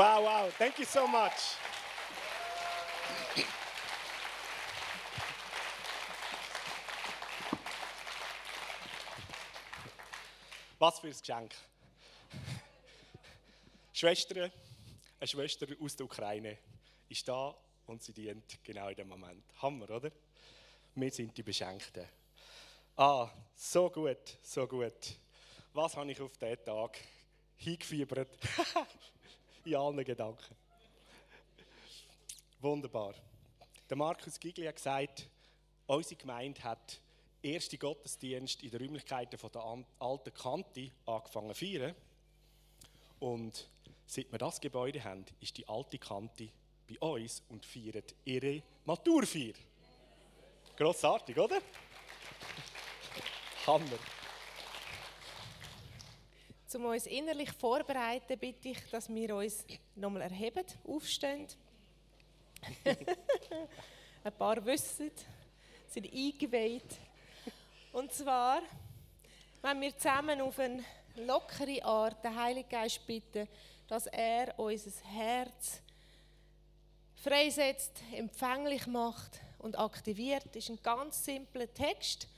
Wow, wow. Thank you so much. Was für ein Geschenk. Schwester, eine Schwester aus der Ukraine ist da und sie dient genau in dem Moment. Hammer, oder? Wir sind die Beschenkten. Ah, so gut, so gut. Was habe ich auf diesen Tag hingefiebert? in allen Gedanken. Wunderbar. Der Markus Gigli hat gesagt, unsere Gemeinde hat erste Gottesdienst in den Räumlichkeiten der alten Kante angefangen zu feiern. Und seit wir das Gebäude haben, ist die alte Kante bei uns und feiert ihre Maturfeier. Grossartig, oder? Hammer. Um uns innerlich vorzubereiten, bitte ich, dass wir uns nochmal erheben, aufstehen. Ein paar wissen, sind eingeweiht. Und zwar, wenn wir zusammen auf eine lockere Art den Heiligen Geist bitten, dass er unser Herz freisetzt, empfänglich macht und aktiviert, ist ein ganz simpler Text.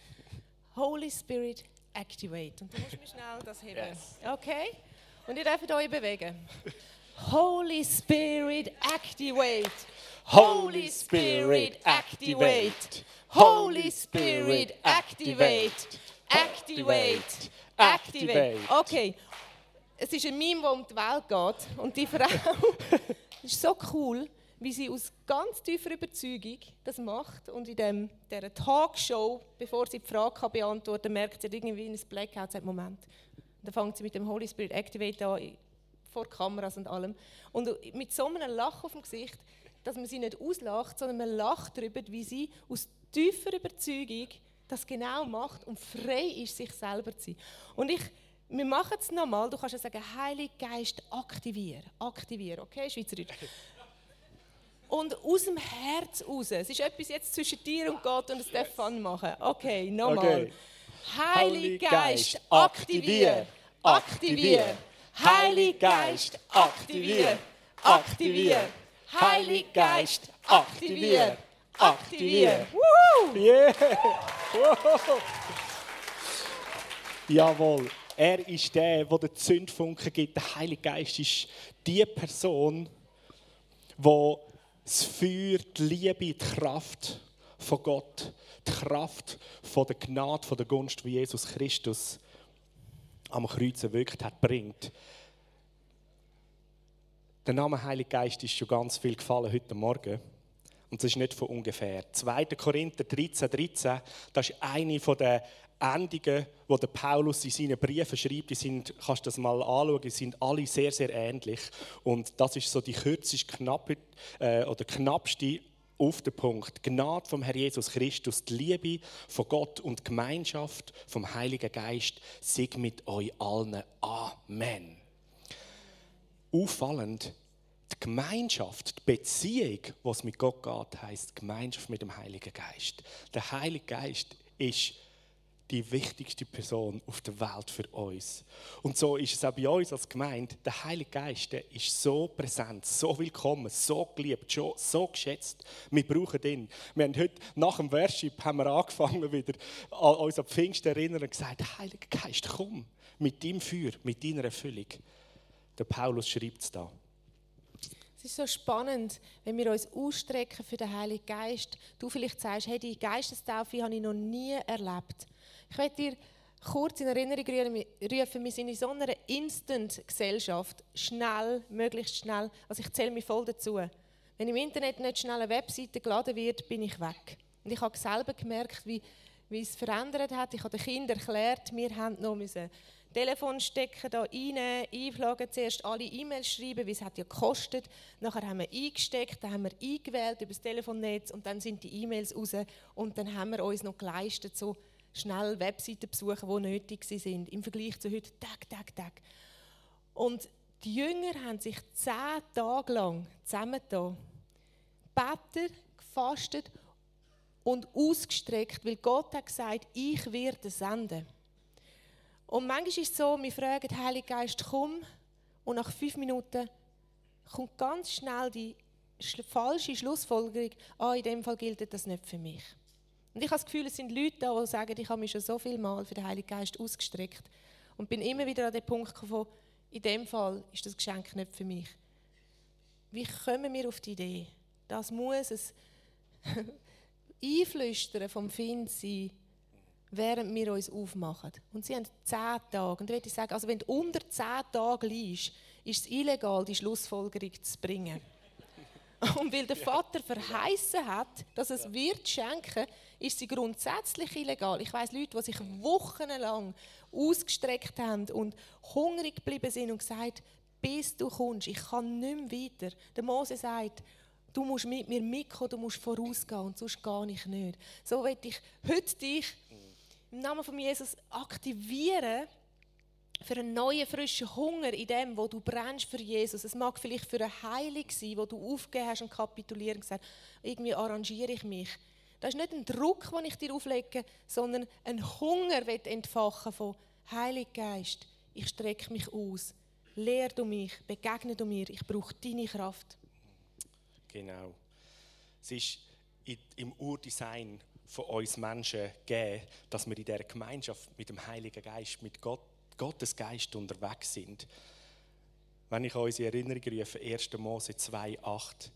Holy Spirit, activate. Und du musst mir schnell das heben. Yes. Okay? Und ihr dürft euch bewegen. Holy Spirit, activate. Holy Spirit, activate. Holy Spirit, activate. Activate. Activate. Okay. Es ist ein Meme, das um die Welt geht. Und die Frau ist so cool, wie sie aus ganz tiefer Überzeugung das macht. Und in dem, dieser Talkshow, bevor sie die Frage beantworten kann, merkt sie irgendwie in ein Blackout, sagt, Moment. Und dann fängt sie mit dem Holy Spirit Activate an, vor Kameras und allem. Und mit so einem Lachen auf dem Gesicht, dass man sie nicht auslacht, sondern man lacht darüber, wie sie aus tiefer Überzeugung das genau macht und frei ist, sich selber zu sein. Und ich, wir machen es nochmal. Du kannst ja sagen, Heilig Geist, aktivieren. Aktivieren, okay? Schweizerdeutsch. Und aus dem Herz raus. Es ist etwas jetzt zwischen dir und Gott und es darf Fun machen. Okay, nochmal. Okay. Heilig Geist, aktivieren. Aktivieren. Heilig Geist, aktivieren. Aktivieren. Heilig Geist, aktivieren. Aktivieren. Woo! Yeah! Jawohl. Er ist der, der den Zündfunken gibt. Der Heilige Geist ist die Person, die das Feuer, die Liebe, die Kraft von Gott, die Kraft von der Gnade, von der Gunst, die Jesus Christus am Kreuz wirkt hat, bringt. Der Name Heilige Geist ist schon ganz viel gefallen heute Morgen. Und das ist nicht von ungefähr. 2. Korinther 13, 13, das ist eine der Endungen, die Paulus in seinen Briefen schreibt, die sind, kannst du das mal anschauen, die sind alle sehr, sehr ähnlich. Und das ist so die kürzeste, knappe, äh, oder knappste auf den Punkt. Gnade vom Herr Jesus Christus, die Liebe von Gott und die Gemeinschaft vom Heiligen Geist sei mit euch allen. Amen. Auffallend, die Gemeinschaft, die Beziehung, was mit Gott geht, heißt Gemeinschaft mit dem Heiligen Geist. Der Heilige Geist ist die wichtigste Person auf der Welt für uns. Und so ist es auch bei uns als Gemeinde. Der Heilige Geist der ist so präsent, so willkommen, so geliebt, so geschätzt. Wir brauchen ihn. Wir haben heute nach dem Worship haben wir angefangen, wieder an uns an Pfingst erinnern und gesagt, Heilige Geist, komm mit deinem Feuer, mit deiner Erfüllung. Der Paulus schreibt es da. Es ist so spannend, wenn wir uns ausstrecken für den Heiligen Geist. Du vielleicht sagst, hey, die Geistestaufe habe ich noch nie erlebt. Ich möchte dir kurz in Erinnerung rufen, wir sind in so einer Instant-Gesellschaft, schnell, möglichst schnell. Also ich zähle mich voll dazu. Wenn im Internet nicht schnell eine Webseite geladen wird, bin ich weg. Und ich habe selber gemerkt, wie, wie es verändert hat. Ich habe den Kindern erklärt, wir haben noch müssen Telefon stecken, da rein, einflagen, zuerst alle E-Mails schreiben, wie es hat ja gekostet. Nachher haben wir eingesteckt, dann haben wir eingewählt über das Telefonnetz und dann sind die E-Mails raus und dann haben wir uns noch geleistet, so schnell Webseiten besuchen, die nötig sind, im Vergleich zu heute, Tag, Tag, Tag. Und die Jünger haben sich zehn Tage lang zusammengetan, betet, gefastet und ausgestreckt, weil Gott hat gesagt, ich werde senden. Und manchmal ist es so, wir fragen, Heiliger Geist, komm, und nach fünf Minuten kommt ganz schnell die falsche Schlussfolgerung, ah, in dem Fall gilt das nicht für mich. Und ich habe das Gefühl, es sind Leute da, die sagen, ich habe mich schon so viel Mal für den Heiligen Geist ausgestreckt und bin immer wieder an den Punkt gekommen, in dem Fall ist das Geschenk nicht für mich. Wie kommen wir auf die Idee? Das muss es Einflüstern vom Find sein, während wir uns aufmachen. Und sie haben zehn Tage. Und ich würde sagen, also wenn du unter zehn Tagen liest, ist es illegal, die Schlussfolgerung zu bringen. Und weil der Vater verheißen hat, dass es wird schenken, ist sie grundsätzlich illegal. Ich weiß Leute, die sich wochenlang ausgestreckt haben und hungrig geblieben sind und gesagt, bis du kommst, ich kann nicht mehr weiter. Der Mose sagt, du musst mit mir mitkommen, du musst vorausgehen und sonst gar nicht nicht. So will ich heute dich im Namen von Jesus aktivieren, für einen neuen, frischen Hunger in dem, wo du brennst für Jesus. Es mag vielleicht für eine Heilung sein, wo du aufgegeben hast und kapituliert und gesagt irgendwie arrangiere ich mich. Das ist nicht ein Druck, den ich dir auflege, sondern ein Hunger wird entfachen von Heiliger Geist. Ich strecke mich aus. Lehr du mich, begegne du mir. Ich brauche deine Kraft. Genau. Es ist im Urdesign von uns Menschen gegeben, dass wir in dieser Gemeinschaft mit dem Heiligen Geist, mit Gott Gottes Geist unterwegs sind. Wenn ich an unsere Erinnerung rufe, 1. Mose 2,8,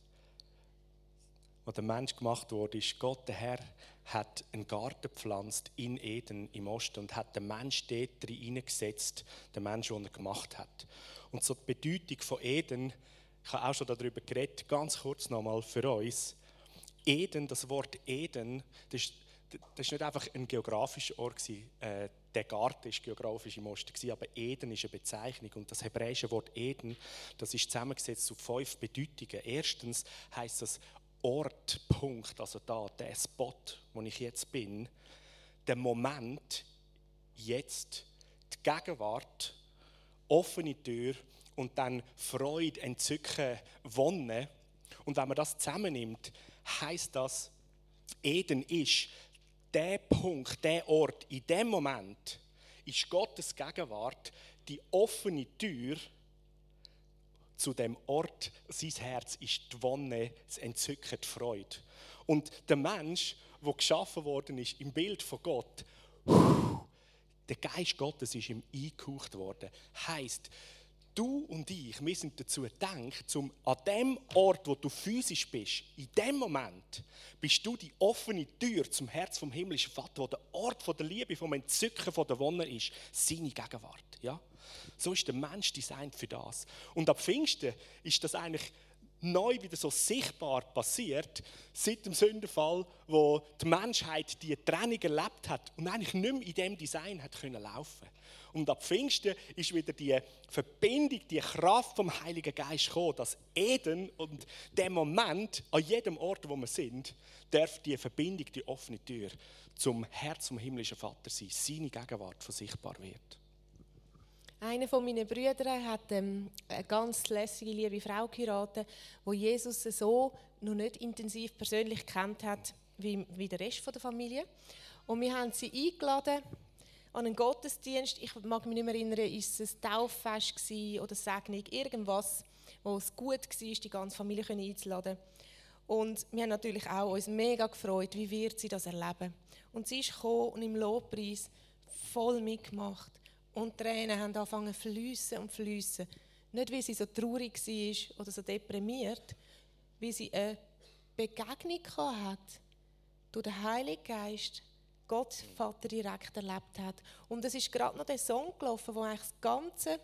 wo der Mensch gemacht wurde, ist Gott, der Herr, hat einen Garten gepflanzt in Eden im Osten und hat den Mensch dort hineingesetzt, den Mensch, den er gemacht hat. Und so die Bedeutung von Eden, ich habe auch schon darüber geredet, ganz kurz nochmal für uns. Eden, das Wort Eden, das ist nicht einfach ein geografischer Ort. Äh, der Garten war geografisch im Osten, aber Eden ist eine Bezeichnung. Und das hebräische Wort Eden, das ist zusammengesetzt zu fünf Bedeutungen. Erstens heißt das Ort, Punkt, also da, der Spot, wo ich jetzt bin, der Moment, jetzt, die Gegenwart, offene Tür und dann Freude, Entzücken, Wonne. Und wenn man das zusammennimmt, heißt das, Eden ist der Punkt, der Ort, in dem Moment ist Gottes Gegenwart die offene Tür zu dem Ort. Sein Herz ist die Wonne, das Entzücken, die Freude. Und der Mensch, der geschaffen worden ist im Bild von Gott, der Geist Gottes ist ihm eingehaucht worden. Heißt, du und ich, wir sind dazu gedacht, um an dem Ort, wo du physisch bist, in dem Moment, bist du die offene Tür zum Herz vom himmlischen Vater, wo der Ort von der Liebe, vom Entzücken, von der Wonne ist, seine Gegenwart. Ja? So ist der Mensch designt für das. Und ab Pfingsten ist das eigentlich neu wieder so sichtbar passiert, seit dem Sündenfall, wo die Menschheit die Trennung erlebt hat und eigentlich nicht mehr in dem Design hat können laufen. Und ab Pfingsten ist wieder die Verbindung, die Kraft vom Heiligen Geist gekommen, dass Eden und der Moment, an jedem Ort, wo wir sind, darf die Verbindung, die offene Tür zum Herz vom himmlischen Vater sein, seine Gegenwart, von sichtbar wird. Einer von meinen Brüdern hat ähm, eine ganz lässige, liebe Frau geheiratet, wo Jesus so noch nicht intensiv persönlich kennt hat wie, wie der Rest der Familie. Und wir haben sie eingeladen an einen Gottesdienst. Ich mag mich nicht mehr erinnern, ist es ein Tauffest oder Segnung, irgendwas, wo es gut war, die ganze Familie einzuladen. Und wir haben natürlich auch uns mega gefreut, wie wird sie das erleben. Und sie ist gekommen und im Lobpreis voll mitgemacht. Und Tränen haben angefangen zu fließen und fließen. Nicht, weil sie so traurig war oder so deprimiert, weil sie eine Begegnung hat durch den Heiligen Geist, Gott Vater direkt erlebt hat. Und es ist gerade noch der Song gelaufen, wo eigentlich das Ganze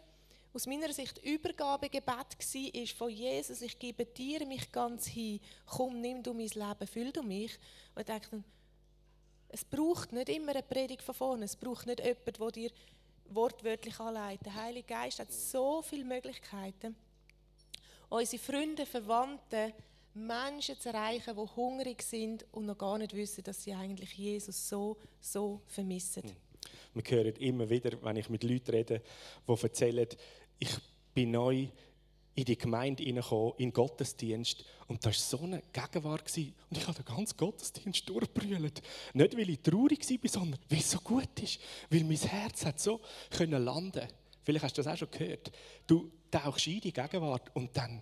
aus meiner Sicht Übergabegebet war von Jesus, ich gebe dir mich ganz hin, komm, nimm du mein Leben, füll du mich. Und ich dachte, es braucht nicht immer eine Predigt von vorne, es braucht nicht jemand, der dir wortwörtlich anleiten. Der Heilige Geist hat so viele Möglichkeiten, unsere Freunde, Verwandte, Menschen zu erreichen, die hungrig sind und noch gar nicht wissen, dass sie eigentlich Jesus so, so vermissen. Hm. Wir hören immer wieder, wenn ich mit Leuten rede, die erzählen, ich bin neu in die Gemeinde hineingekommen, in den Gottesdienst. Und da war so eine Gegenwart. Und ich habe den ganzen Gottesdienst durchbrüllt. Nicht, weil ich traurig war, sondern weil es so gut ist. Weil mein Herz hat so können landen Vielleicht hast du das auch schon gehört. Du tauchst in die Gegenwart und dann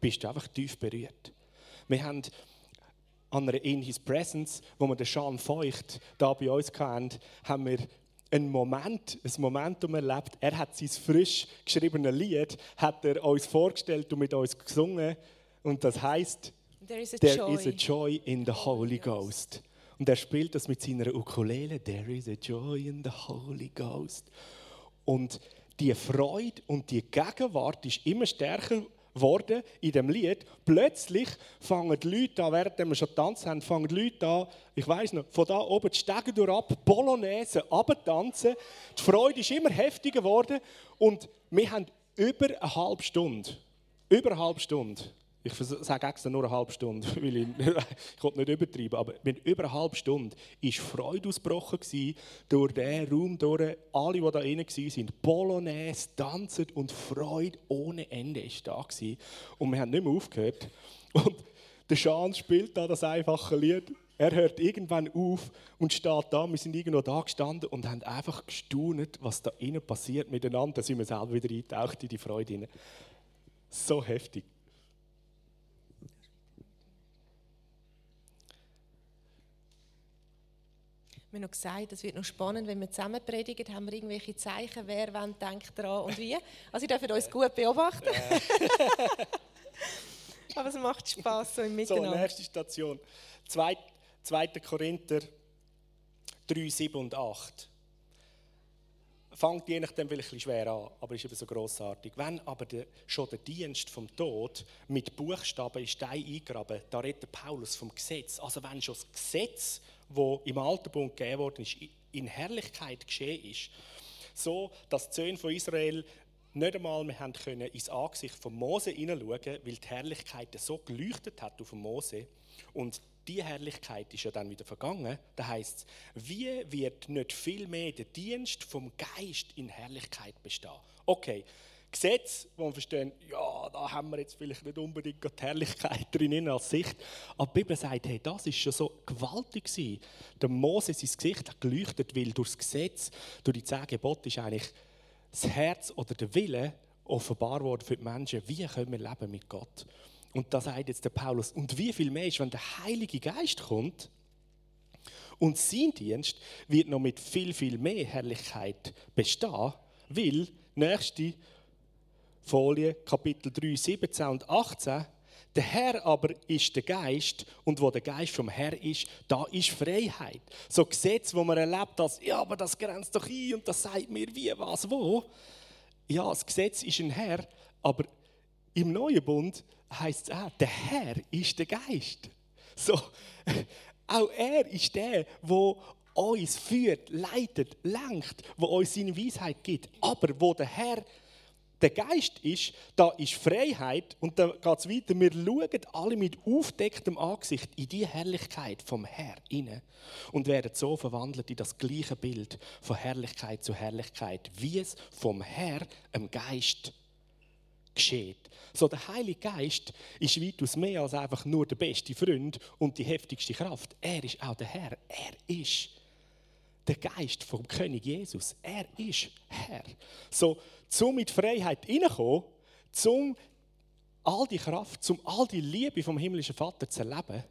bist du einfach tief berührt. Wir haben an einer In His Presence, wo wir den Sean Feucht da bei uns hatten, haben wir einen Moment, ein Momentum erlebt. Er hat sein frisch geschriebenes Lied, hat er uns vorgestellt und mit uns gesungen. Und das heißt, There is a There joy. is a joy in the Holy Ghost. Und er spielt das mit seiner Ukulele. There is a joy in the Holy Ghost. Und die Freude und die Gegenwart ist immer stärker geworden in dem Lied. Plötzlich fangen die Leute an, während wir schon tanzen haben, fangen die Leute an, ich weiß noch, von da oben die Stege durch ab, Polonaise, tanzen. Die Freude ist immer heftiger geworden und wir haben über eine halbe Stunde, über eine halbe Stunde, ich sage extra nur eine halbe Stunde, weil ich, nicht übertreiben, aber mit über eine halbe Stunde war Freude ausgebrochen durch diesen Raum, durch alle, die da drin waren, Polonaise, tanzen und Freude ohne Ende war da. Gewesen. Und wir haben nicht mehr aufgehört. Und der Schan spielt da das einfache Lied. Er hört irgendwann auf und steht da. Wir sind irgendwo da gestanden und haben einfach gestaunt, was da innen passiert miteinander. Da sind wir selber wieder eingetaucht in die Freude. So heftig. Wir haben noch gesagt, es wird noch spannend, wenn wir zusammen predigen, haben wir irgendwelche Zeichen, wer wann denkt daran und wie. Also ihr dürft uns gut beobachten. Aber es macht Spaß so im So, Miteinander. nächste Station. 2. 2. Korinther 3, 7 und 8. Fängt je nachdem vielleicht ein bisschen schwer an, aber ist eben so grossartig. Wenn aber der, schon der Dienst vom Tod mit Buchstaben ist Stein eingraben, da redet Paulus vom Gesetz. Also wenn schon das Gesetz, wo im Alten Bund gegeben worden ist, in Herrlichkeit geschehen ist, so dass die Söhne von Israel nicht einmal mehr haben können ins Angesicht von Mose hineinschauen, weil die Herrlichkeit so geleuchtet hat auf Mose und die Herrlichkeit ist ja dann wieder vergangen. Da heißt es, wie wird nicht viel mehr der Dienst vom Geist in Herrlichkeit bestehen? Okay, Gesetz, wo wir verstehen, ja, da haben wir jetzt vielleicht nicht unbedingt die Herrlichkeit drin als Sicht. Aber die Bibel sagt, hey, das ist schon so gewaltig gewesen. Der Mose, sein Gesicht hat geleuchtet, weil durch das Gesetz, durch die zehn Gebote ist eigentlich das Herz oder der Wille offenbar worden für die Menschen, wie können wir leben mit Gott. Und da sagt jetzt der Paulus, und wie viel mehr ist, wenn der Heilige Geist kommt und sein Dienst wird noch mit viel, viel mehr Herrlichkeit bestehen, weil, nächste Folie, Kapitel 3, 17 und 18, der Herr aber ist der Geist und wo der Geist vom Herr ist, da ist Freiheit. So Gesetz, wo man erlebt, dass ja, aber das grenzt doch ein und das sagt mir wie, was, wo. Ja, das Gesetz ist ein Herr, aber im neuen Bund heißt es auch, der Herr ist der Geist. So, auch er ist der, wo uns führt, leitet, lenkt, wo uns seine Weisheit gibt. Aber wo der Herr der Geist ist, da ist Freiheit und da geht es weiter. Wir schauen alle mit aufdecktem Angesicht in die Herrlichkeit vom Herr inne und werden so verwandelt in das gleiche Bild von Herrlichkeit zu Herrlichkeit, wie es vom Herr, im Geist, geschieht. So der Heilige Geist ist weitaus mehr als einfach nur der beste Freund und die heftigste Kraft. Er ist auch der Herr. Er ist der Geist vom König Jesus. Er ist Herr. So, zum mit Freiheit hineinkommen, zum all die Kraft, zum all die Liebe vom himmlischen Vater zu erleben,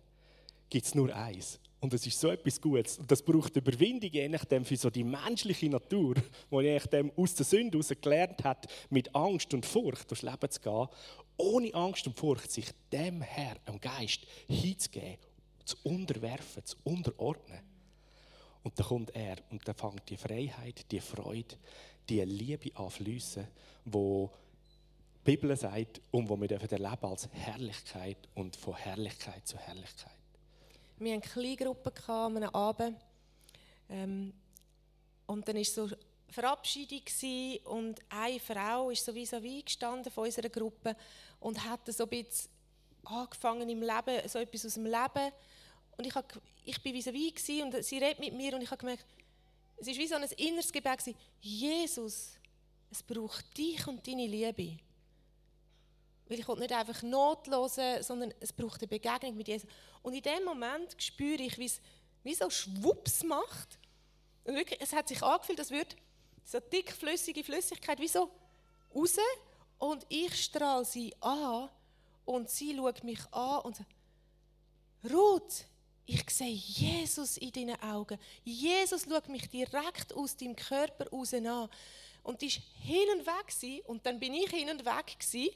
gibt es nur eins. Und das ist so etwas Gutes. Und das braucht Überwindung, je nachdem, für so die menschliche Natur, die je nachdem aus der Sünde heraus gelernt hat, mit Angst und Furcht durchs Leben zu gehen, ohne Angst und Furcht sich dem Herr, dem Geist, hinzugeben, zu unterwerfen, zu unterordnen. Und dann kommt er und dann fängt die Freiheit, die Freude, die Liebe an fließen, wo die Bibel sagt und wo wir dürfen erleben als Herrlichkeit und von Herrlichkeit zu Herrlichkeit. Wir hatten eine Kleingruppe an einem Abend. Ähm, und dann war so Verabschiedung gewesen, und eine Frau ist so vis-à-vis gestanden von unserer Gruppe und hat so ein bisschen angefangen im Leben, so etwas aus dem Leben. Und ich, hab, ich bin vis-à-vis gewesen und sie redet mit mir und ich habe gemerkt, es ist wie so ein inneres Gebet. Jesus, es braucht dich und deine Liebe. Weil ich nicht einfach Not hören, sondern es braucht eine Begegnung mit Jesus. Und in dem Moment spüre ich, wie es wie so Schwupps macht. Und wirklich, es hat sich angefühlt, als würde so dickflüssige Flüssigkeit wie so raus und ich strahle sie an Und sie schaut mich an und sagt, Ruth, ich sehe Jesus in deinen Augen. Jesus schaut mich direkt aus deinem Körper raus an. Und die war hin und weg. Gewesen, und dann bin ich hin und weg. Gewesen,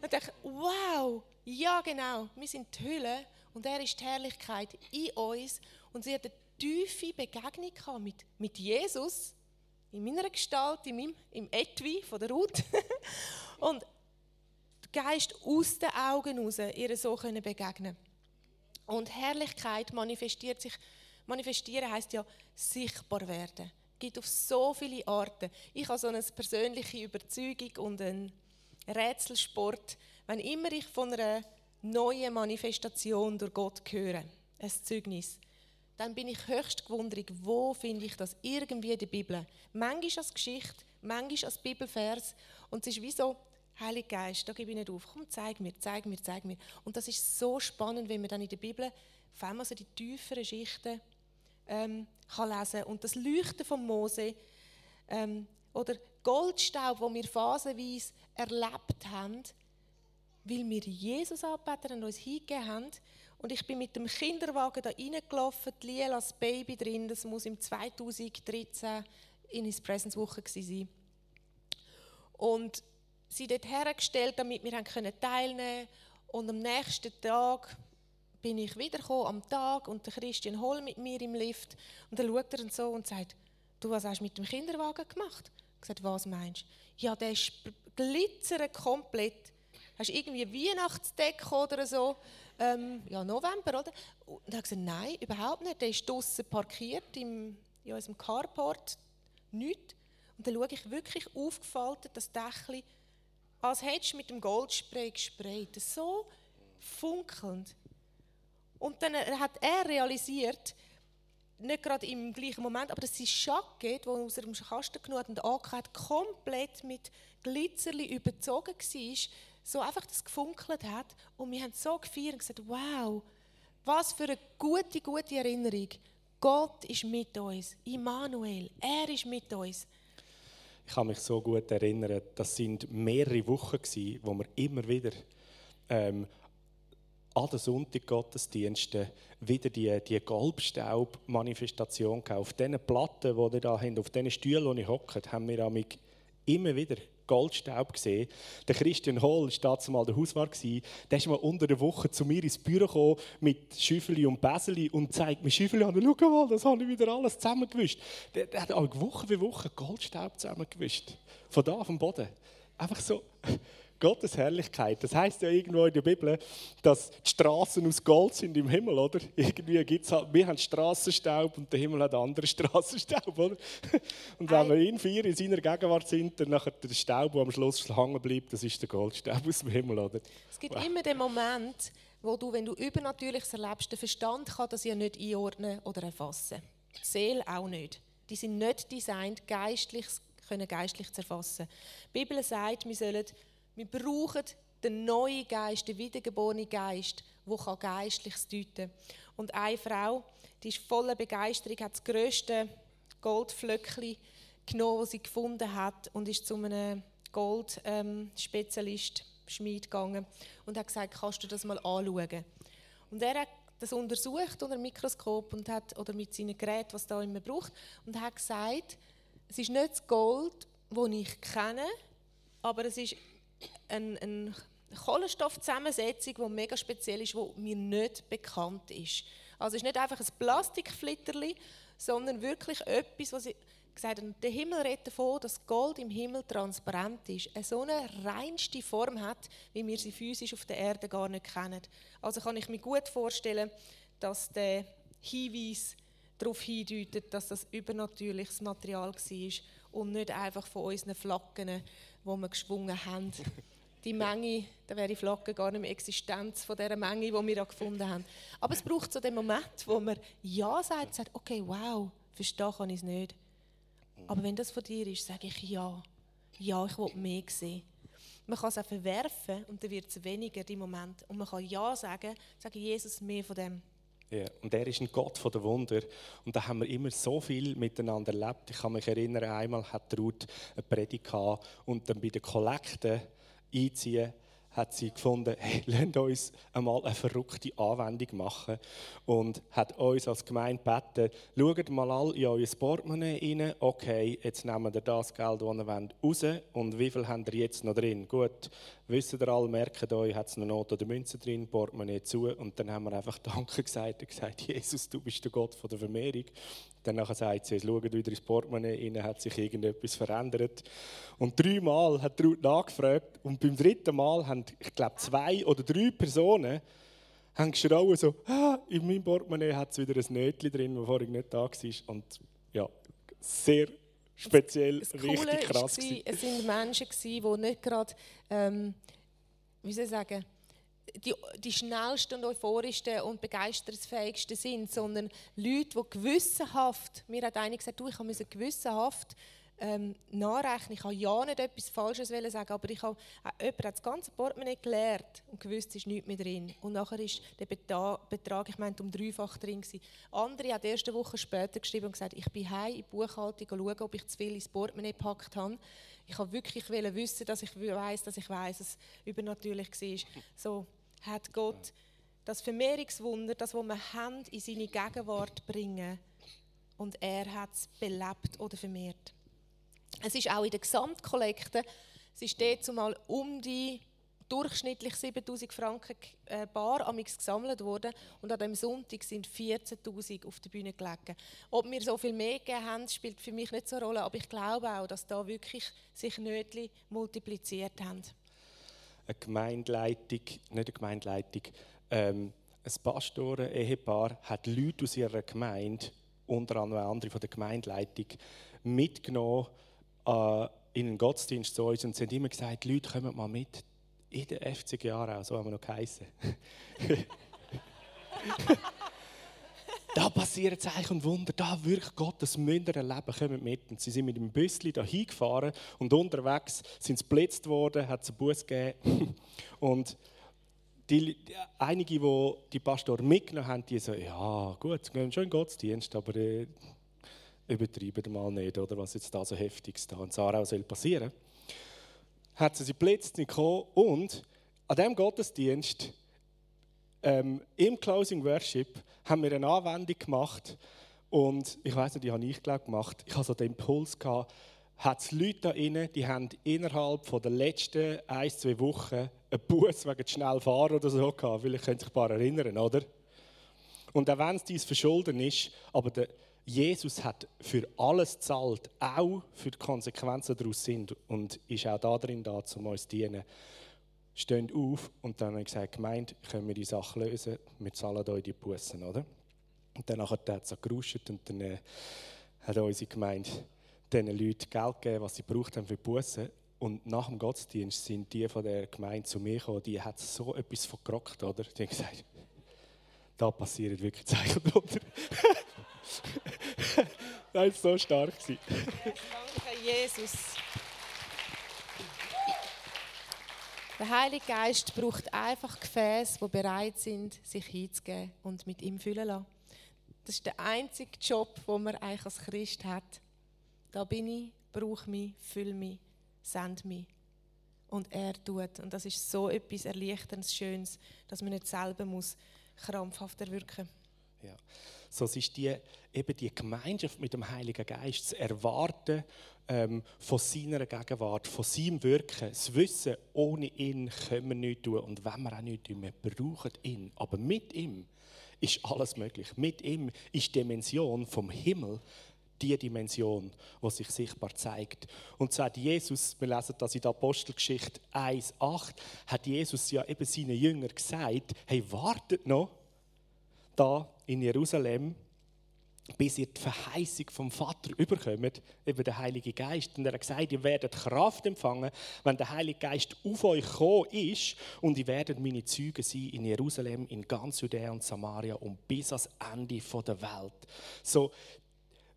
und dachte, wow, ja genau, wir sind die Hülle und er ist die Herrlichkeit in uns. Und sie hat eine tiefe Begegnung mit, mit Jesus, in meiner Gestalt, in meinem, im Etui von der Ruth. und der Geist aus den Augen raus, ihr so begegnen Und Herrlichkeit manifestiert sich, manifestieren heißt ja sichtbar werden. Es gibt auf so viele Arten. Ich habe so eine persönliche Überzeugung und einen Rätselsport. Wenn immer ich von einer neuen Manifestation durch Gott höre, ein Zeugnis, dann bin ich höchst gewundert, wo finde ich das irgendwie in der Bibel. Manchmal als Geschichte, manchmal als Bibelvers. Und es ist wie so, Heiliger Geist, da gebe ich nicht auf. Komm, zeig mir, zeig mir, zeig mir. Und das ist so spannend, wenn man dann in der Bibel vor allem also die tieferen Schichten ähm, kann lesen Und das Leuchten von Mose ähm, oder Goldstaub, wo wir phasenweise erlebt haben, weil wir Jesus anbeten und uns hingegeben haben. Und ich bin mit dem Kinderwagen da reingelaufen, die Liela als Baby drin, das muss im 2013 in his Presence Woche sein. Und sie dort hergestellt, damit wir teilnehmen können. Und am nächsten Tag bin ich wiedergekommen, am Tag, und der Christian Holl mit mir im Lift. Und dann schaut er so und sagt, du, was hast du mit dem Kinderwagen gemacht? Ich gesagt, was meinst du? Ja, der ist glitzert komplett. Hast du irgendwie Weihnachtsdeko oder so? Ähm, ja, November, oder? Und er hat gesagt, nein, überhaupt nicht. Der ist draußen parkiert im, in unserem Carport. Nichts. Und dann schaue ich wirklich aufgefaltet, das Dächchen, als hättest du mit dem Goldspray gesprayt. So funkelnd. Und dann hat er realisiert, nicht gerade im gleichen Moment, aber dass sein Jacket, das aus dem Kasten genommen hat und angehört, komplett mit Glitzerli überzogen war, so einfach das gefunkelt hat. Und wir haben so gefeiert und gesagt, wow, was für eine gute, gute Erinnerung. Gott ist mit uns. Immanuel, er ist mit uns. Ich kann mich so gut erinnern, das sind mehrere Wochen gewesen, wo wir immer wieder ähm, an den Sonntaggottesdiensten wieder die, die Goldstaub-Manifestation Auf diesen Platten, die ihr da habt, auf diesen Stühlen, wo ich hocke, haben wir immer wieder Goldstaub gesehen. Der Christian Hall war mal der Hauswart. Der mal unter der Woche zu mir ins Büro gekommen mit Schüffeli und Beseli und zeigt mir Schüffeli an. Schau mal, das habe ich wieder alles zusammengewischt. Der, der hat Woche für Woche Goldstaub zusammengewischt. Von da vom Boden. Einfach so. Gottes Herrlichkeit. Das heißt ja irgendwo in der Bibel, dass die Straßen aus Gold sind im Himmel, oder? Irgendwie gibt's halt, wir haben Straßenstaub und der Himmel hat anderen Straßenstaub, oder? Und wenn wir in vier in seiner Gegenwart sind, dann nachher der Staub, der am Schluss hängen bleibt, das ist der Goldstaub aus dem Himmel, oder? Es gibt wow. immer den Moment, wo du, wenn du Übernatürliches erlebst, der Verstand kann das ja nicht einordnen oder erfassen. Die Seele auch nicht. Die sind nicht designt, geistlich können geistlich zu erfassen. Die Bibel sagt, wir sollen wir brauchen den neuen Geist, den wiedergeborenen Geist, der Geistliches deuten kann. Und eine Frau, die ist voller Begeisterung, hat das grösste Goldflöckchen genommen, das sie gefunden hat, und ist zu einem Goldspezialist, ähm, Schmied gegangen und hat gesagt, kannst du das mal anschauen? Und er hat das untersucht unter dem Mikroskop und hat, oder mit seinen Geräten, was da immer braucht, und hat gesagt, es ist nicht das Gold, das ich kenne, aber es ist eine, eine Kohlenstoffzusammensetzung, die mega speziell ist, die mir nicht bekannt ist. Also es ist nicht einfach ein Plastikflitterli, sondern wirklich etwas, was ich gesagt habe, der Himmel redet davon, dass Gold im Himmel transparent ist. Eine so eine reinste Form hat, wie wir sie physisch auf der Erde gar nicht kennen. Also kann ich mir gut vorstellen, dass der Hinweis darauf hindeutet, dass das übernatürliches Material war und nicht einfach von unseren Flaggen wo wir geschwungen haben. Die Menge, da wäre die Flagge gar nicht mehr Existenz von dieser Menge, die wir da gefunden haben. Aber es braucht so den Moment, wo man Ja sagt, sagt, okay, wow, verstehen kann ich es nicht. Aber wenn das von dir ist, sage ich Ja. Ja, ich will mehr sehen. Man kann es auch verwerfen und dann wird es weniger im Moment. Und man kann Ja sagen, sagen Jesus mehr von dem. Und er ist ein Gott der Wunder. Und da haben wir immer so viel miteinander erlebt. Ich kann mich erinnern, einmal hat Ruth eine Predigt gehabt und dann bei den Kollekten einziehen, hat sie gefunden, hey, lasst uns einmal eine verrückte Anwendung machen und hat uns als Gemeinde gebeten, schaut mal alle in euer Portemonnaie rein, okay, jetzt nehmen wir das Geld, das ihr wollt, raus und wie viel habt ihr jetzt noch drin? Gut, wissen ihr alle, merkt euch, hat es eine Note oder Münze drin, Portemonnaie zu und dann haben wir einfach Danke gesagt und gesagt, Jesus, du bist der Gott von der Vermehrung. Dann sagt sie, schaut wieder ins Portemonnaie rein, hat sich irgendetwas verändert. Und dreimal hat Ruth nachgefragt und beim dritten Mal haben, ich glaube, zwei oder drei Personen haben geschrauen so, ah, in meinem Portemonnaie hat es wieder ein Nötchen drin, das vorhin nicht da war. Und ja, sehr speziell, das richtig Coole krass. War, es waren Menschen, die nicht gerade, ähm, wie soll ich sagen, die, die schnellsten und euphorischsten und begeisterungsfähigsten sind, sondern Leute, die gewissenhaft, mir hat einer gesagt, du, ich musste gewissenhaft ähm, nachrechnen. Ich habe ja nicht etwas Falsches sagen, aber ich habe, äh, jemand hat das ganze Portemonnaie gelernt und gewusst, es ist nichts mehr drin. Und nachher ist der Betrag, ich meinte, um dreifach drin gewesen. Andere hat erste Woche später geschrieben und gesagt, ich bin heim in die Buchhaltung und schaue, ob ich zu viel ins Portemonnaie gepackt habe. Ich habe wirklich wissen, dass ich weiß, dass ich weiß, dass es übernatürlich war. So hat Gott das Vermehrungswunder, das, was wir haben, in seine Gegenwart bringen und er hat es belebt oder vermehrt. Es ist auch in der Gesamtkollekte, es ist dort zumal um die durchschnittlich 7000 Franken äh, bar amix gesammelt worden und an dem Sonntag sind 14.000 auf der Bühne gelegen. Ob wir so viel mehr gegeben haben, spielt für mich nicht so eine Rolle, aber ich glaube auch, dass da wirklich sich Nötli multipliziert haben. Eine Gemeindeleitung, nicht eine Gemeindeleitung, ähm, ein Pastoren-Ehepaar hat Leute aus ihrer Gemeinde, unter anderem andere von der Gemeindeleitung, mitgenommen äh, in einen Gottesdienst zu uns und sie haben immer gesagt, Leute, kommen mal mit. In den 50 Jahren auch, so haben wir noch geheißen. da passieren Zeichen und Wunder, da wirkt Gott, das ihr erleben, kommt mit. Und sie sind mit dem Büsschen da hingefahren und unterwegs sind sie geblitzt worden, hat es einen Bus gegeben. und die, einige, die die Pastor mitgenommen haben, die so, ja gut, sie gehen schon in Gottesdienst, aber äh, übertreiben mal nicht, oder, was jetzt da so heftig da in Sarau soll passieren. Hat sie sie plötzlich nicht gekommen und an diesem Gottesdienst, ähm, im Closing Worship, haben wir eine Anwendung gemacht und ich weiß nicht, die habe ich glaube gemacht. Ich hatte so den Impuls gehabt, hat es Leute da inne, die haben innerhalb von der letzten ein, zwei Wochen einen Bus wegen schnell fahren oder so gehabt. Vielleicht können sich ein paar erinnern, oder? Und auch wenn es dies verschulden ist, aber der Jesus hat für alles gezahlt, auch für die Konsequenzen daraus sind und ist auch da drin da, um uns zu dienen. Stehen auf und dann habe ich gesagt, gemeint, können wir die Sache lösen, wir zahlen euch die Bussen, oder? Und dann hat es so geruscht und dann äh, hat unsere Gemeinde diesen Leuten Geld gegeben, was sie braucht haben für Bussen. Und nach dem Gottesdienst sind die von der Gemeinde zu mir gekommen, die hat so etwas verkrockt, oder? Die haben gesagt, da passieren wirklich Zeichen drunter. das war so stark. Danke, Jesus. Der Heilige Geist braucht einfach Gefäße, die bereit sind, sich hinzugeben und mit ihm füllen lassen. Das ist der einzige Job, den man eigentlich als Christ hat. Da bin ich, brauche mich, fülle mich, send mich. Und er tut. Und das ist so etwas Erleichterndes, Schönes, dass man nicht selber muss krampfhaft erwirken muss. Ja so ist die, eben die Gemeinschaft mit dem Heiligen Geist, das Erwarten ähm, von seiner Gegenwart, von seinem Wirken, das Wissen, ohne ihn können wir nichts tun und wenn wir auch nichts tun, wir brauchen ihn. Aber mit ihm ist alles möglich. Mit ihm ist die Dimension vom Himmel die Dimension, die sich sichtbar zeigt. Und sagt Jesus, wir lesen das in der Apostelgeschichte 1,8, hat Jesus ja eben seinen Jüngern gesagt: Hey, wartet noch, da in Jerusalem, bis ihr die Verheißung vom Vater überkommt, über den Heiligen Geist. Und er hat gesagt, ihr werdet Kraft empfangen, wenn der Heilige Geist auf euch gekommen ist und ihr werdet meine Züge sein in Jerusalem, in ganz Judäa und Samaria und bis ans Ende der Welt. So,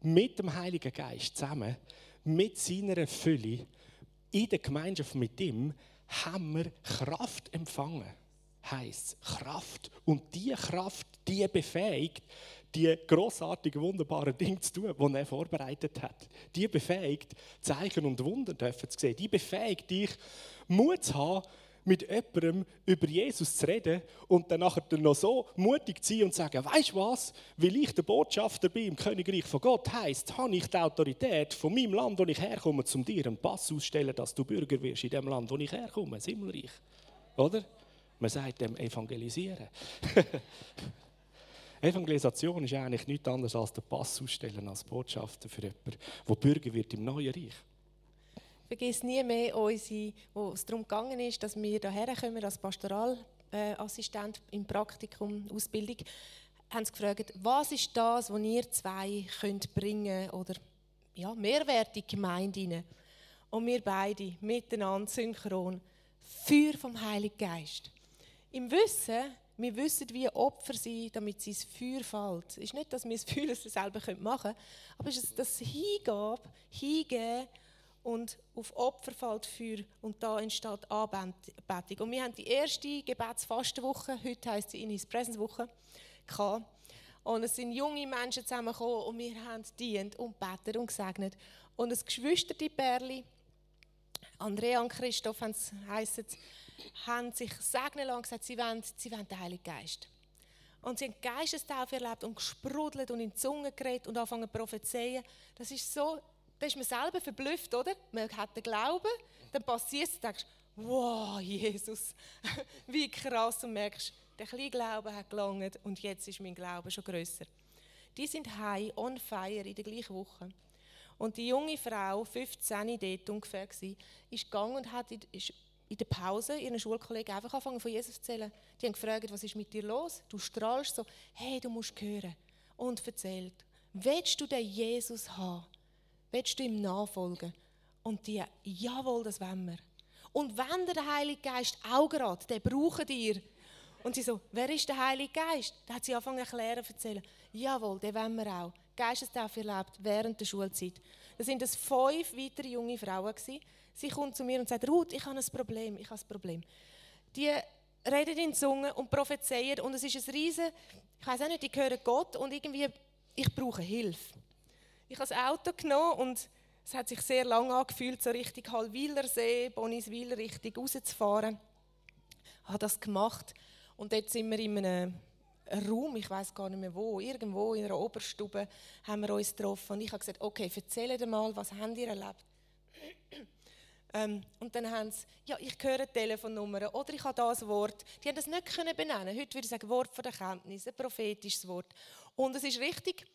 mit dem Heiligen Geist zusammen, mit seiner Fülle, in der Gemeinschaft mit ihm, haben wir Kraft empfangen heißt Kraft. Und diese Kraft, die befähigt, die großartigen, wunderbaren Dinge zu tun, die er vorbereitet hat. Die befähigt, Zeichen und Wunder zu sehen. Die befähigt dich, Mut zu haben, mit jemandem über Jesus zu reden und dann nachher noch so mutig zu sein und zu sagen, weißt du was, weil ich der Botschafter bin im Königreich von Gott, heisst, habe ich die Autorität von meinem Land, wo ich herkomme, zum dir einen Pass ausstellen, dass du Bürger wirst in dem Land, wo ich herkomme, das Himmelreich. Oder? Man sagt dem Evangelisieren. Evangelisation ist eigentlich nichts anderes als den Pass ausstellen als Botschafter für jemanden, der Bürger wird im neuen Reich vergiss nie mehr unsere, wo es darum gegangen ist, dass wir hierher kommen als Pastoralassistent im Praktikum, Ausbildung, haben sie gefragt, was ist das, was ihr zwei könnt bringen oder ja, Mehrwert in die Gemeinde? Und wir beide miteinander synchron. Feuer vom Heiligen Geist. Im Wissen, wir wissen, wie Opfer sind, damit sie ins Feuer fällt. Es ist nicht, dass wir das Feuer selber machen können, aber es ist das Hingabe, Hingeben und auf Opfer fällt Feuer und da entsteht Anbetung. Und wir haben die erste Gebetsfastenwoche, heute heisst sie Inis Präsenzwoche, Und es sind junge Menschen zusammengekommen und wir haben dient und betet und gesegnet. Und das geschwisterte Pärli, Andrea und Christoph heissen haben sich segnen lassen und gesagt, sie wollen, sie wollen den Heiligen Geist. Und sie haben Geistestaufe erlebt und gesprudelt und in die Zunge geredet und angefangen zu prophezeien. Das ist so dann ist man selber verblüfft, oder? Man hat den Glauben, dann passiert es, denkst wow, Jesus, wie krass und merkst, der kleine Glaube hat gelangt und jetzt ist mein Glaube schon größer. Die sind high, on fire in der gleichen Woche. Und die junge Frau, 15 dort ungefähr, war, ist gegangen und hat in der Pause ihren Schulkollegen einfach angefangen von Jesus zu erzählen. Die haben gefragt, was ist mit dir los? Du strahlst so, hey, du musst hören. Und erzählt, willst du den Jesus haben? Willst du ihm nachfolgen? Und die, jawohl, das wollen wir. Und wenn der Heilige Geist auch gerade, der braucht ihr. Und sie so, wer ist der Heilige Geist? Da hat sie angefangen zu erklären, zu erzählen. Jawohl, den wollen wir auch. Geistestaufe erlebt während der Schulzeit. Da sind es fünf weitere junge Frauen gewesen. Sie kommt zu mir und sagt, Ruth, ich habe ein Problem, ich habe ein Problem. Die reden in Zungen und prophezeien und es ist ein riesen, ich weiß auch nicht, die hören Gott und irgendwie, ich brauche Hilfe. Ich habe das Auto genommen und es hat sich sehr lange angefühlt, so Richtung Hallwilersee, Boniswil, Richtung rauszufahren. Ich habe das gemacht und jetzt sind wir in einem Raum, ich weiß gar nicht mehr wo, irgendwo in einer Oberstube haben wir uns getroffen und ich habe gesagt, okay, erzähl dir mal, was habt ihr erlebt? Ähm, und dann haben sie, ja, ich höre Telefonnummern oder ich habe das Wort. Die haben das nicht können benennen. Heute würde ich sagen, Wort von der Kenntnis, ein prophetisches Wort. Und es ist richtig,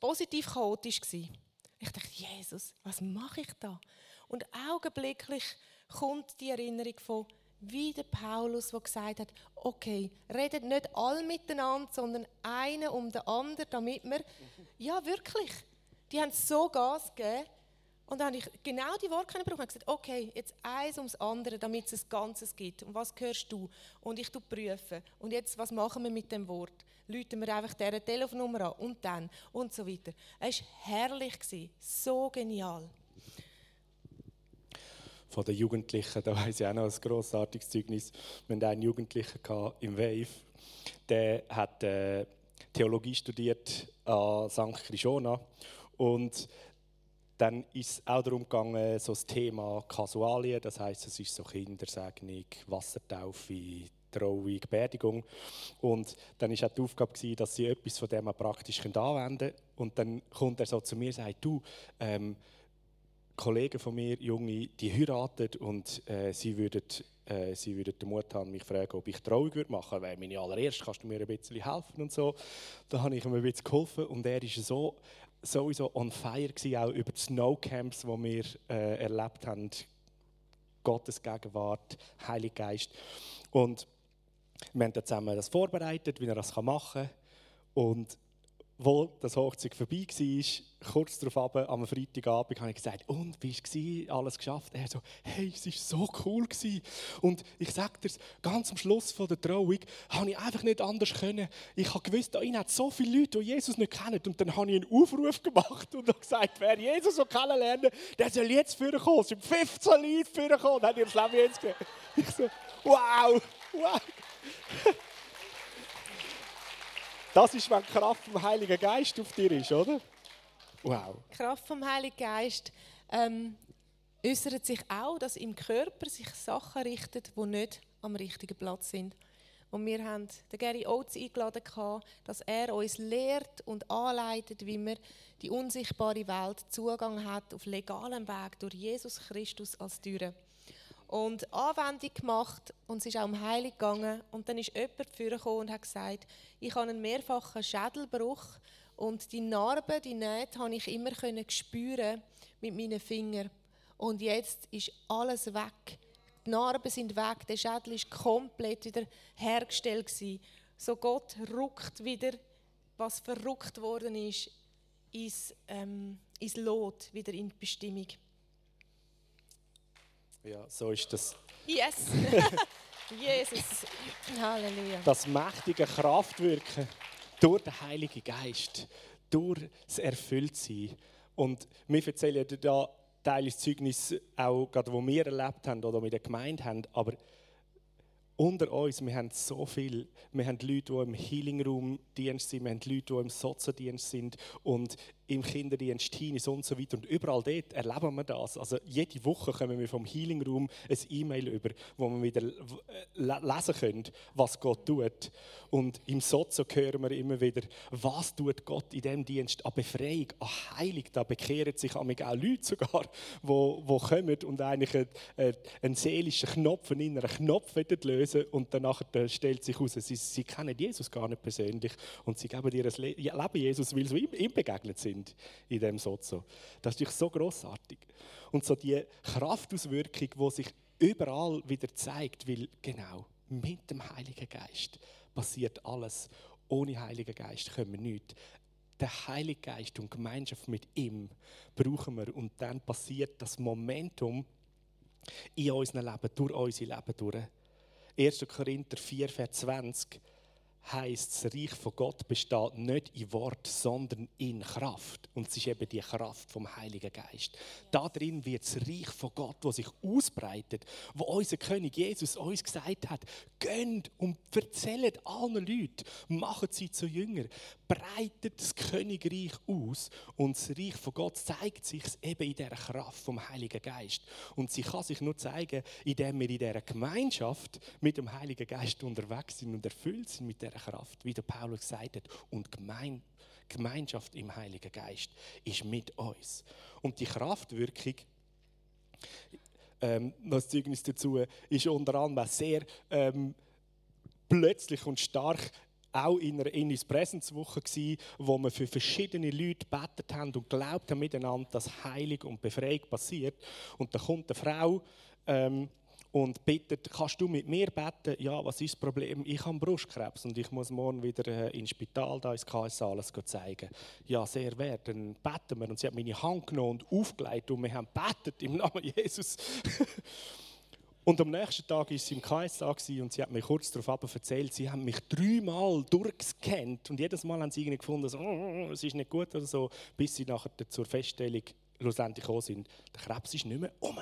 positiv chaotisch gewesen. Ich dachte, Jesus, was mache ich da? Und augenblicklich kommt die Erinnerung von, wie der Paulus, der gesagt hat, okay, redet nicht alle miteinander, sondern einer um den anderen, damit wir, ja wirklich, die haben so Gas gegeben. Und dann habe ich genau die Worte brauchen und gesagt, okay, jetzt eins ums andere, damit es ein Ganzes gibt. Und was hörst du? Und ich prüfe. Und jetzt, was machen wir mit dem Wort? Läuten wir einfach diese Telefonnummer an und dann und so weiter. Es war herrlich, so genial. Von den Jugendlichen, da weiß ich auch noch ein grossartiges Zeugnis. Wir hatten einen Jugendlichen im Wave, der hat äh, Theologie studiert an St. Krishona und dann ist es auch darum gegangen, so das Thema Kasualien, das heißt, es ist so Kindersegnung, Wassertaufe, Trauung, Beerdigung. Und dann war auch die Aufgabe, dass sie etwas von dem praktisch anwenden können. Und dann kommt er so zu mir und sagt, du, ähm, Kollegen von mir, Junge, die heiraten und äh, sie würden äh, sie würden den Mut haben, mich zu fragen, ob ich Trauung würde machen würde. meine allererste, kannst du mir ein bisschen helfen und so. Da habe ich ihm ein bisschen geholfen und er war so, sowieso on fire gewesen, auch über die Snowcamps, die wir äh, erlebt haben. Gottes Gegenwart, Heiliger Geist. Und wir haben zusammen das vorbereitet, wie er das machen kann. Und wo das Hochzeit vorbei war, kurz darauf am Freitagabend, habe ich gesagt, und wie war es, alles geschafft? Er so, hey, es war so cool. Gewesen. Und ich sage dir, ganz am Schluss von der Trauung, habe ich einfach nicht anders können. Ich habe gewusst, da hat so viele Leute, die Jesus nicht kennen. Und dann habe ich einen Aufruf gemacht und habe gesagt, wer Jesus so kennenlernen der soll jetzt vorkommen. Es sind 15 Leute vorgekommen und haben ihr das Leben jetzt gegeben. Ich so, wow, wow. Das ist, wenn die Kraft vom Heiligen Geist auf dir ist, oder? Wow. Kraft vom Heiligen Geist. Ähm, äußert sich auch, dass im Körper sich Sachen richten, die nicht am richtigen Platz sind. Und wir haben den Gary Oates eingeladen, dass er uns lehrt und anleitet, wie man die unsichtbare Welt Zugang hat auf legalem Weg durch Jesus Christus als Türe. Und Anwendung gemacht und es ist auch um Heilung gegangen. Und dann ist jemand vorgekommen und hat gesagt, ich habe einen mehrfachen Schädelbruch und die Narben, die Nähte, habe ich immer spüren mit meinen Fingern. Und jetzt ist alles weg. Die Narben sind weg, der Schädel ist komplett wieder hergestellt gewesen. So Gott ruckt wieder, was verrückt worden ist, ins, ähm, ins Lot, wieder in die Bestimmung. Ja, so ist das. Yes! Jesus! Halleluja! Das mächtige Kraftwirken durch den Heiligen Geist, durch das Erfülltsein. Und wir erzählen da teilweise Zeugnis auch, gerade wo wir erlebt haben oder mit der Gemeinde haben, aber unter uns, wir haben so viel, wir haben Leute, die im Healing Room Dienst sind, wir haben Leute, die im Sozialdienst sind und im Kinderdienst, Teenies und so weiter. Und überall dort erleben wir das. Also jede Woche kommen wir vom Healing Room ein E-Mail über, wo wir wieder lesen können, was Gott tut. Und im Sozo hören wir immer wieder, was tut Gott in diesem Dienst an Befreiung, an Heilung. Da bekehren sich auch Leute sogar, die kommen und eigentlich einen, einen seelischen Knopf, einen inneren Knopf lösen und danach stellt sich heraus, sie, sie kennen Jesus gar nicht persönlich und sie geben ihr Leben Jesus, weil sie ihm begegnet sind in dem Sozo. Das ist natürlich so großartig und so die Kraftauswirkung, die sich überall wieder zeigt, weil genau mit dem Heiligen Geist passiert alles. Ohne Heiligen Geist können wir nichts. Der Heilige Geist und Gemeinschaft mit ihm brauchen wir und dann passiert das Momentum in unserem Leben, durch unser Leben durch. 1. Korinther 4, Vers 20 heißt, das Reich von Gott besteht nicht in Wort, sondern in Kraft. Und es ist eben die Kraft vom Heiligen Geist. Da drin wird das Reich von Gott, das sich ausbreitet, wo unser König Jesus uns gesagt hat, gönnt und erzählt allen Leuten, macht sie zu Jünger, breitet das Königreich aus und das Reich von Gott zeigt sich eben in der Kraft vom Heiligen Geist. Und sie kann sich nur zeigen, indem wir in dieser Gemeinschaft mit dem Heiligen Geist unterwegs sind und erfüllt sind mit der Kraft, wie der Paulus gesagt hat. Und Gemein Gemeinschaft im Heiligen Geist ist mit uns. Und die Kraftwirkung, ähm, das Zeugnis dazu, ist unter anderem sehr ähm, plötzlich und stark auch in einer Innis Präsenzwoche gsi, wo wir für verschiedene Leute betet haben und glaubt haben miteinander, dass Heilung und Befreiung passiert. Und da kommt eine Frau ähm, und bittet, kannst du mit mir beten? Ja, was ist das Problem? Ich habe Brustkrebs und ich muss morgen wieder äh, ins Spital, da ins KSA, alles zeigen. Ja, sehr wert, dann beten wir. Und sie hat meine Hand genommen und aufgelegt und wir haben betet im Namen Jesus. und am nächsten Tag war sie im KSA und sie hat mir kurz darauf erzählt, sie haben mich dreimal durchgescannt und jedes Mal haben sie irgendwie gefunden, so, oh, es ist nicht gut oder so, bis sie nachher zur Feststellung schlussendlich gekommen sind. Der Krebs ist nicht mehr um.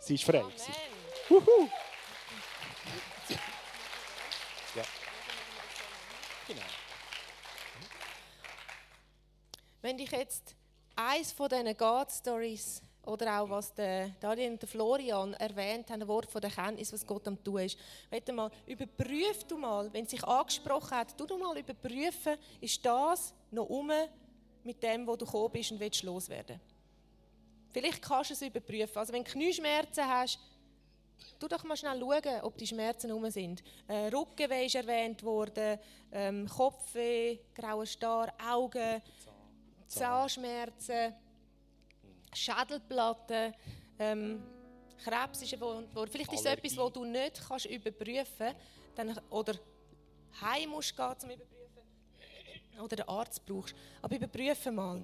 Sie ist frei. Amen. Wuhu. Ja. Genau. Wenn ich jetzt eins von diesen God-Stories oder auch was der Daniel und der Florian erwähnt haben, ein Wort von der Kenntnis, was Gott am tun ist. Warte mal, überprüf du mal, wenn es sich angesprochen hat, du mal überprüfen, ist das noch um mit dem, wo du gekommen bist und willst loswerden. Vielleicht kannst du es überprüfen. Also wenn du Knieschmerzen hast, Du doch mal schnell schauen, ob die Schmerzen herum sind. Äh, Rückenweh ist erwähnt worden, ähm, Kopfweh, grauer Star, Augen, Zahnschmerzen, Schädelplatten, ähm, Krebs ist erwähnt worden. Vielleicht ist es etwas, das du nicht kannst überprüfen kannst oder heim musst gehen, um überprüfen oder den Arzt brauchst. Aber überprüfe mal.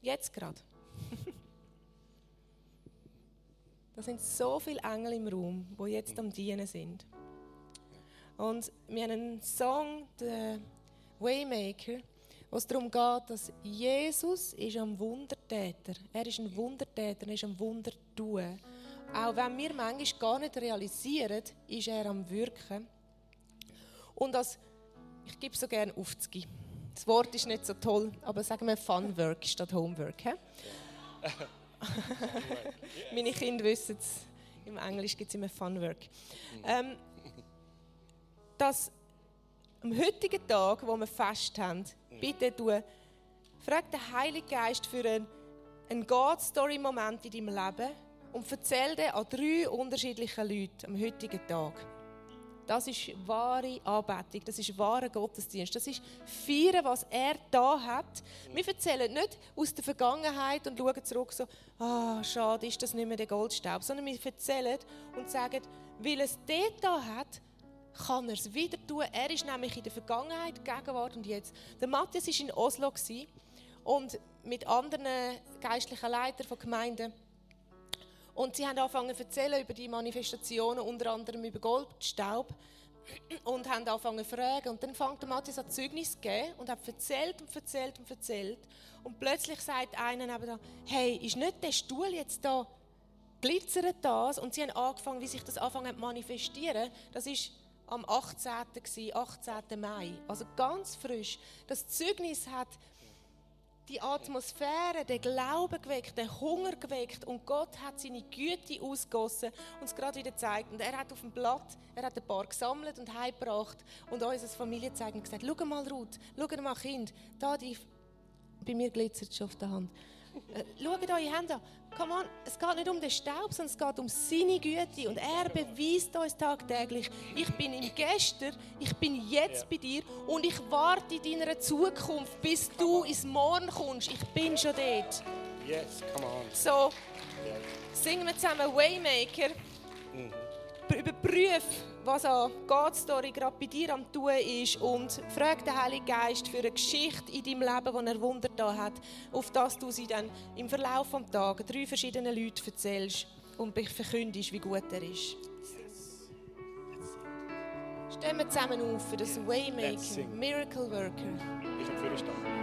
Jetzt gerade. Da sind so viele Engel im Raum, die jetzt am Dienen sind. Und wir haben einen Song, der Waymaker, wo es darum geht, dass Jesus ist ein Wundertäter. Er ist ein Wundertäter, er ist ein Wunder tun. Auch wenn wir manchmal gar nicht realisieren, ist er am Wirken. Und als, ich gebe so gerne aufzugeben. Das Wort ist nicht so toll, aber sagen wir Funwork statt Homework. He? Meine Kinder wissen es. Im Englisch gibt es immer Fun Work. Ähm, dass am heutigen Tag, wo wir Fest haben, bitte du, frag den Heiligen Geist für einen, einen God-Story-Moment in deinem Leben und erzähl den an drei unterschiedlichen Leuten am heutigen Tag. Das ist wahre Anbetung, das ist wahre Gottesdienst. Das ist feiern, was er da hat. Wir erzählen nicht aus der Vergangenheit und schauen zurück so, ah, schade, ist das nicht mehr der Goldstaub, sondern wir erzählen und sagen, weil es dort da hat, kann er es wieder tun. Er ist nämlich in der Vergangenheit, Gegenwart und jetzt. Der Matthias war in Oslo und mit anderen geistlichen Leitern von Gemeinden und sie haben angefangen zu erzählen über die Manifestationen, unter anderem über Goldstaub. Und haben angefangen zu fragen. Und dann fängt Matthias an Zeugnis zu geben und hat erzählt und erzählt und erzählt. Und plötzlich sagt einer nebenan, hey, ist nicht der Stuhl jetzt da, glitzert das? Und sie haben angefangen, wie sich das anfangen zu manifestieren. Das ist am 18. 18. Mai. Also ganz frisch. Das Zeugnis hat die Atmosphäre, den Glauben geweckt, den Hunger geweckt und Gott hat seine Güte ausgossen und es gerade wieder gezeigt. Und er hat auf dem Blatt, er hat ein paar gesammelt und heimgebracht und uns als Familie gezeigt und gesagt, schau mal Ruth, schau mal Kind, da die, bei mir glitzert es schon auf der Hand. Äh, schaut eure Hände an. Come on, es geht nicht um den Staub, sondern es geht um seine Güte. Und er beweist uns tagtäglich, ich bin im Gestern, ich bin jetzt bei dir und ich warte in deiner Zukunft, bis du ins Morgen kommst. Ich bin schon dort. Yes, come on. So, singen wir zusammen Waymaker. Mhm überprüfe, was an God Story gerade bei dir am tun ist und frag den Heiligen Geist für eine Geschichte in deinem Leben, die er Wunder da hat, auf das du sie dann im Verlauf des Tages drei verschiedenen Leuten erzählst und verkündest, wie gut er ist. Stehen wir zusammen auf für das Waymaker, Miracle Worker. Ich habe